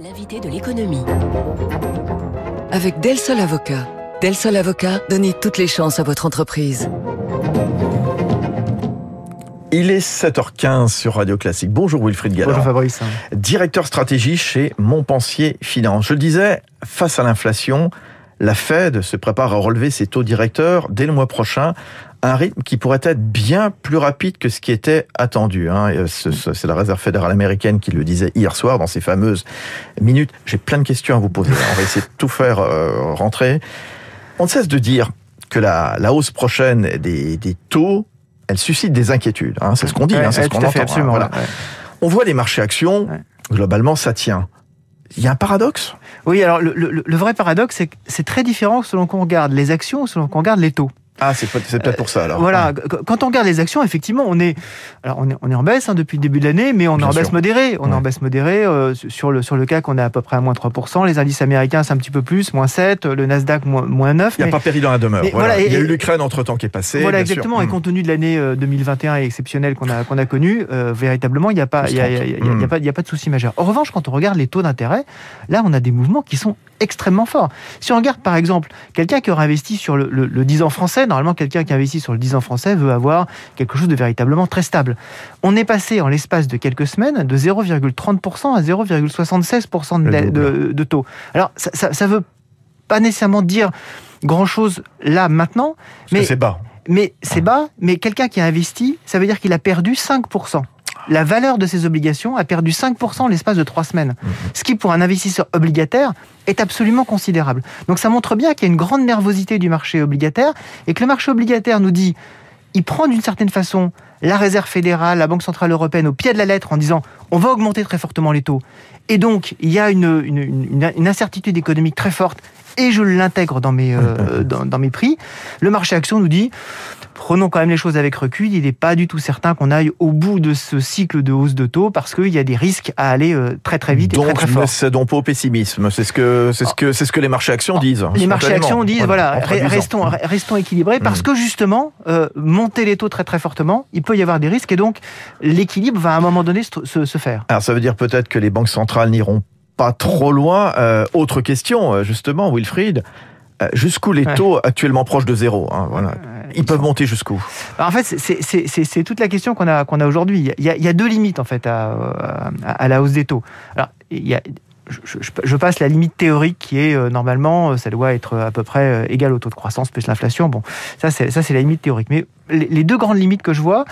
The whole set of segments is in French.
L'invité de l'économie. Avec Del Sol Avocat. Del Sol Avocat, donnez toutes les chances à votre entreprise. Il est 7h15 sur Radio Classique. Bonjour Wilfried Gallard. Bonjour Fabrice. Directeur stratégie chez Montpensier Finance. Je le disais, face à l'inflation, la Fed se prépare à relever ses taux directeurs dès le mois prochain un rythme qui pourrait être bien plus rapide que ce qui était attendu. Hein. C'est la Réserve fédérale américaine qui le disait hier soir dans ses fameuses minutes. J'ai plein de questions à vous poser. On va essayer de tout faire euh, rentrer. On ne cesse de dire que la, la hausse prochaine des, des, taux, elle suscite des inquiétudes. Hein. C'est ce qu'on dit, ouais, hein, c'est ce qu'on entend. Absolument, voilà. ouais. On voit les marchés actions, globalement, ça tient. Il y a un paradoxe? Oui, alors le, le, le vrai paradoxe, c'est que c'est très différent selon qu'on regarde les actions ou selon qu'on regarde les taux. Ah, c'est peut-être peut pour ça alors. Voilà, quand on regarde les actions, effectivement, on est, alors on est, on est en baisse hein, depuis le début de l'année, mais on est en baisse modérée. On est en baisse modérée euh, sur le sur le CAC, on est à peu près à moins 3%. Les indices américains, c'est un petit peu plus, moins 7. Le Nasdaq, moins, moins 9. Il n'y a mais- pas péril dans la demeure. mais Voilà. et- Il y a eu l'Ukraine entre-temps qui est passée. Voilà, sûr. exactement. Et Mm. compte tenu de l'année euh, 2021 et exceptionnelle qu'on a, qu'on a connue, euh, véritablement, il n'y a, pas- il y a, il y a- il y a- il y a pas- il y a pas de souci majeur. En revanche, quand on regarde les taux d'intérêt, là, on a des mouvements qui sont extrêmement forts. Si on regarde, par exemple, quelqu'un qui aurait investi sur le, le- le 10 ans français, normalement, quelqu'un qui investit sur le 10 ans français veut avoir quelque chose de véritablement très stable. On est passé, en l'espace de quelques semaines, de 0,30% à 0,76% de, taux. Alors, ça, ça, ça veut pas nécessairement dire grand-chose là, maintenant, Parce mais c'est bas. mais c'est bas, mais quelqu'un qui a investi, ça veut dire qu'il a perdu 5%. La valeur de ses obligations a perdu 5% en l'espace de trois semaines. Ce qui, pour un investisseur obligataire, est absolument considérable. Donc ça montre bien qu'il y a une grande nervosité du marché obligataire et que le marché obligataire nous dit, il prend d'une certaine façon la Réserve fédérale, la Banque centrale européenne au pied de la lettre en disant on va augmenter très fortement les taux. Et donc, il y a une, une- une- une incertitude économique très forte et je l'intègre dans mes, euh, dans, dans mes prix. Le marché action nous dit prenons quand même les choses avec recul. Il n'est pas du tout certain qu'on aille au bout de ce cycle de hausse de taux parce qu'il y a des risques à aller euh, très très vite et Donc, très très ne fort. cédons pas au pessimisme. C'est ce que c'est ce que c'est ce que les marchés actions disent. Les marchés actions disent voilà, restons, re- restons équilibrés parce Mm. que justement, euh, monter les taux très très fortement, il peut y avoir des risques et donc l'équilibre va à un moment donné se, se- se faire. Alors ça veut dire peut-être que les banques centrales n'iront pas trop loin. Euh, autre question, euh, justement, Wilfried. Euh, Jusqu'où les Ouais. taux actuellement proches de zéro hein, voilà. Ils peuvent monter jusqu'où? Alors, en fait, c'est- toute la question qu'on a, qu'on a aujourd'hui. Il, y a- il y a deux limites en fait à, à- à la hausse des taux. Alors, il y a, je, je- je passe la limite théorique qui est euh, normalement, ça doit être à peu près égal au taux de croissance plus l'inflation. Bon, ça c'est ça c'est la limite théorique. Mais les, les deux grandes limites que je vois,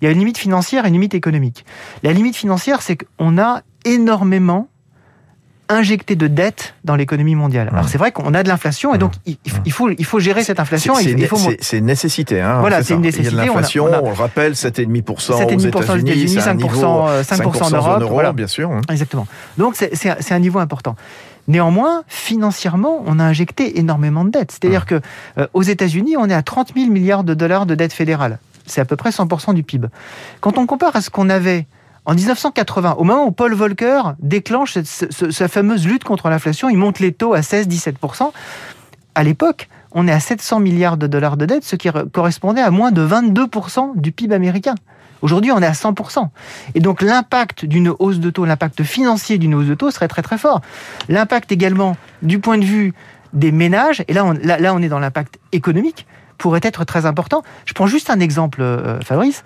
il y a une limite financière et une limite économique. La limite financière, c'est qu'on a énormément injecté de dettes dans l'économie mondiale. Alors c'est vrai qu'on a de l'inflation et donc il, il faut il faut gérer cette inflation. C'est- une nécessité. Hein, Voilà, c'est une Il y a nécessité, de l'inflation, on a- on, le rappelle, 7,5% aux 7,5% aux États-Unis, États-Unis, c'est un 5%, niveau, euh, 5% en Europe, euro, voilà. bien sûr. hein. Exactement. Donc c'est- un- niveau important. Néanmoins, financièrement, on a injecté énormément de dettes. C'est-à-dire que euh, aux États-Unis, on est à 30 000 milliards de dollars de dettes fédérales. C'est à peu près 100% du PIB. Quand on compare à ce qu'on avait en 1980, au moment où Paul Volcker déclenche sa fameuse lutte contre l'inflation, il monte les taux à 16-17%. À l'époque, on est à 700 milliards de dollars de dettes, ce qui re- correspondait à moins de 22% du PIB américain. Aujourd'hui, on est à 100%. Et donc l'impact d'une hausse de taux, l'impact financier d'une hausse de taux serait très très fort. L'impact également du point de vue des ménages, et là on, là, là, on est dans l'impact économique, pourrait être très important. Je prends juste un exemple, euh, Fabrice.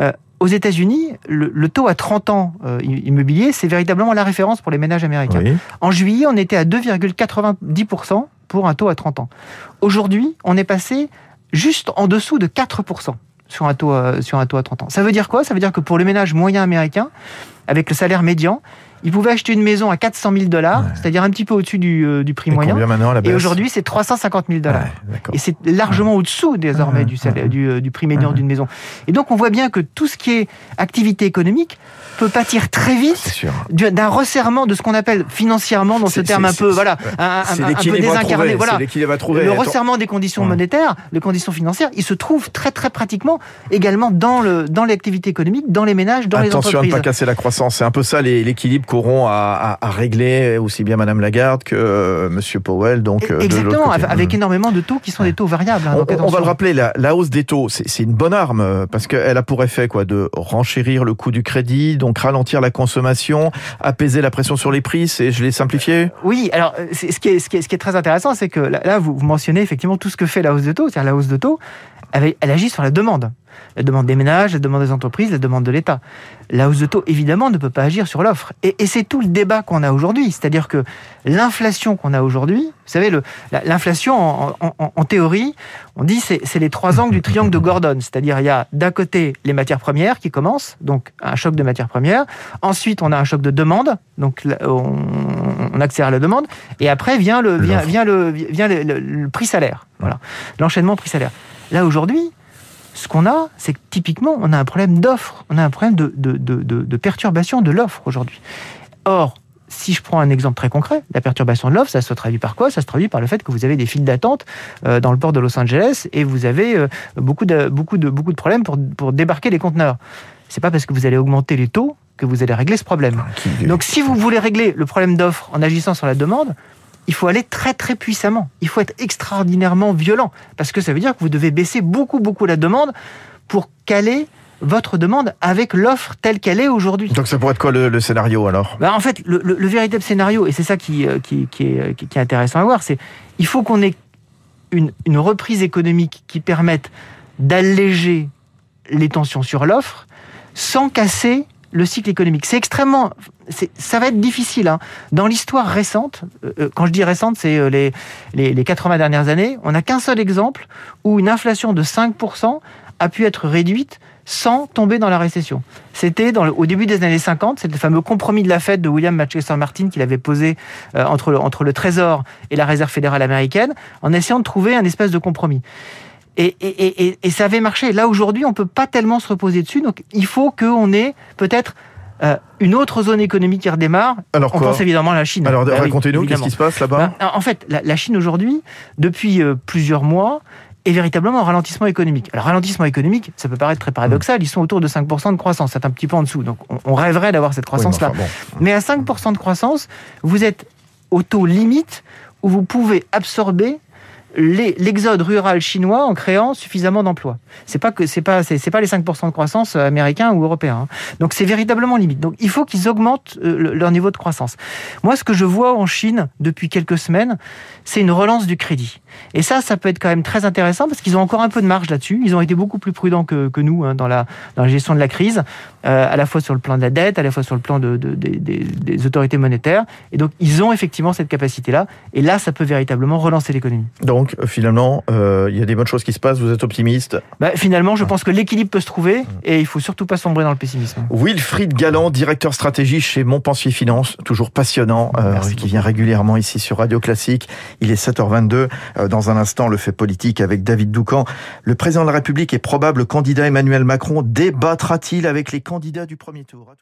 Euh, aux États-Unis, le, le taux à 30 ans euh, immobilier, c'est véritablement la référence pour les ménages américains. Oui. En juillet, on était à 2,90% pour un taux à 30 ans. Aujourd'hui, on est passé juste en dessous de 4% sur un, taux, euh, sur un taux à 30 ans. Ça veut dire quoi? Ça veut dire que pour le ménage moyen américain, avec le salaire médian, il pouvait acheter une maison à 400 000 dollars, Ouais. c'est-à-dire un petit peu au-dessus du, euh, du prix Et moyen. maintenant Et aujourd'hui, c'est 350 000 dollars. Ouais. Et c'est largement au-dessous désormais Ouais, du, salaire, ouais. du, euh, du prix médian d'une maison. Et donc on voit bien que tout ce qui est activité économique peut pâtir très vite d'un resserrement de ce qu'on appelle financièrement dans ce terme un peu voilà un, un- un peu l'équilibre désincarné voilà l'équilibre le resserrement des conditions monétaires, les conditions financières, il se trouve très très pratiquement également dans le dans l'activité économique, dans les ménages, dans les Attention à ne entreprises. pas casser la croissance. C'est un peu ça l'équilibre Coron a, réglé aussi bien Madame Lagarde que euh, Monsieur Powell. Donc exactement, avec énormément de taux qui sont des taux variables. Hein, on, va le rappeler, la, hausse des taux, c'est une bonne arme parce qu'elle a pour effet quoi de renchérir le coût du crédit, donc ralentir la consommation, apaiser la pression sur les prix. C'est, je l'ai simplifié? Oui, alors ce qui est, ce qui est, ce qui est très intéressant, c'est que là, vous, vous mentionnez effectivement tout ce que fait la hausse de taux, c'est-à-dire la hausse de taux, elle, agit sur la demande. La demande des ménages, la demande des entreprises, la demande de l'État. La hausse de taux, évidemment, ne peut pas agir sur l'offre. Et, c'est tout le débat qu'on a aujourd'hui. C'est-à-dire que l'inflation qu'on a aujourd'hui, vous savez, l'inflation, en, théorie, on dit c'est c'est les trois angles du triangle de Gordon. C'est-à-dire, il y a d'un côté les matières premières qui commencent, donc un choc de matières premières. Ensuite, on a un choc de demande, donc on, on accélère la demande. Et après vient le, vient, vient le, vient le prix salaire. Voilà. L'enchaînement prix-salaire. Là, aujourd'hui, ce qu'on a, c'est que typiquement, on a un problème d'offre, on a un problème de, de, de, de perturbation de l'offre aujourd'hui. Or, si je prends un exemple très concret, la perturbation de l'offre, ça se traduit par quoi? Ça se traduit par le fait que vous avez des files d'attente euh, dans le port de Los Angeles et vous avez euh, beaucoup, de, beaucoup, de, beaucoup de problèmes pour, pour débarquer les conteneurs. C'est pas parce que vous allez augmenter les taux que vous allez régler ce problème. Ah, Donc si vous voulez régler le problème d'offre en agissant sur la demande, il faut aller très très puissamment. Il faut être extraordinairement violent parce que ça veut dire que vous devez baisser beaucoup beaucoup la demande pour caler votre demande avec l'offre telle qu'elle est aujourd'hui. Donc ça pourrait être quoi le, scénario alors? Ben, En fait, le, véritable scénario, et c'est ça qui, euh, qui, est, qui, est, intéressant à voir, c'est il faut qu'on ait une, une reprise économique qui permette d'alléger les tensions sur l'offre sans casser le cycle économique. C'est extrêmement, ça va être difficile. Hein. Dans l'histoire récente, euh, euh, quand je dis récente, c'est euh, les, les, les, 80 dernières années, on n'a qu'un seul exemple où une inflation de 5% a pu être réduite sans tomber dans la récession. C'était au début des années 50, c'est le fameux compromis de la Fed de William Manchester Martin qu'il avait posé entre, le, Trésor et la Réserve fédérale américaine, en essayant de trouver un espèce de compromis. Et, et, ça avait marché. Là, aujourd'hui, on peut pas tellement se reposer dessus. Donc, il faut qu'on ait peut-être euh, une autre zone économique qui redémarre. Alors on pense évidemment à la Chine. Alors, bah racontez-nous, qu'est-ce qui se passe là-bas ben, En fait, la, Chine aujourd'hui, depuis euh, plusieurs mois, est véritablement en ralentissement économique. Alors, ralentissement économique, ça peut paraître très paradoxal, ils sont autour de 5% de croissance, c'est un petit peu en dessous. Donc, on, rêverait d'avoir cette croissance-là. mais à 5% de croissance, vous êtes au taux limite où vous pouvez absorber l'exode rural chinois en créant suffisamment d'emplois. C'est pas que c'est pas c'est pas les 5% de croissance euh, américains ou européens. Hein. Donc c'est véritablement limite. Donc il faut qu'ils augmentent euh, leur niveau de croissance. Moi ce que je vois en Chine depuis quelques semaines, c'est une relance du crédit. Et ça ça peut être quand même très intéressant parce qu'ils ont encore un peu de marge là-dessus. Ils ont été beaucoup plus prudents que, nous hein, dans la gestion de la crise, euh, à la fois sur le plan de la dette, à la fois sur le plan de, de, des, autorités monétaires. Et donc ils ont effectivement cette capacité là. Et là ça peut véritablement relancer l'économie. Donc euh, finalement, euh, il y a des bonnes choses qui se passent, vous êtes optimiste bah, Finalement, je pense que l'équilibre peut se trouver et il faut surtout pas sombrer dans le pessimisme. Wilfried Galland, directeur stratégie chez Montpensier Finance, toujours passionnant, euh, qui vient régulièrement ici sur Radio Classique. Il est 7h22. Dans un instant, le fait politique avec David Doucan. Le président de la République et probable candidat Emmanuel Macron débattra-t-il avec les candidats du premier tour?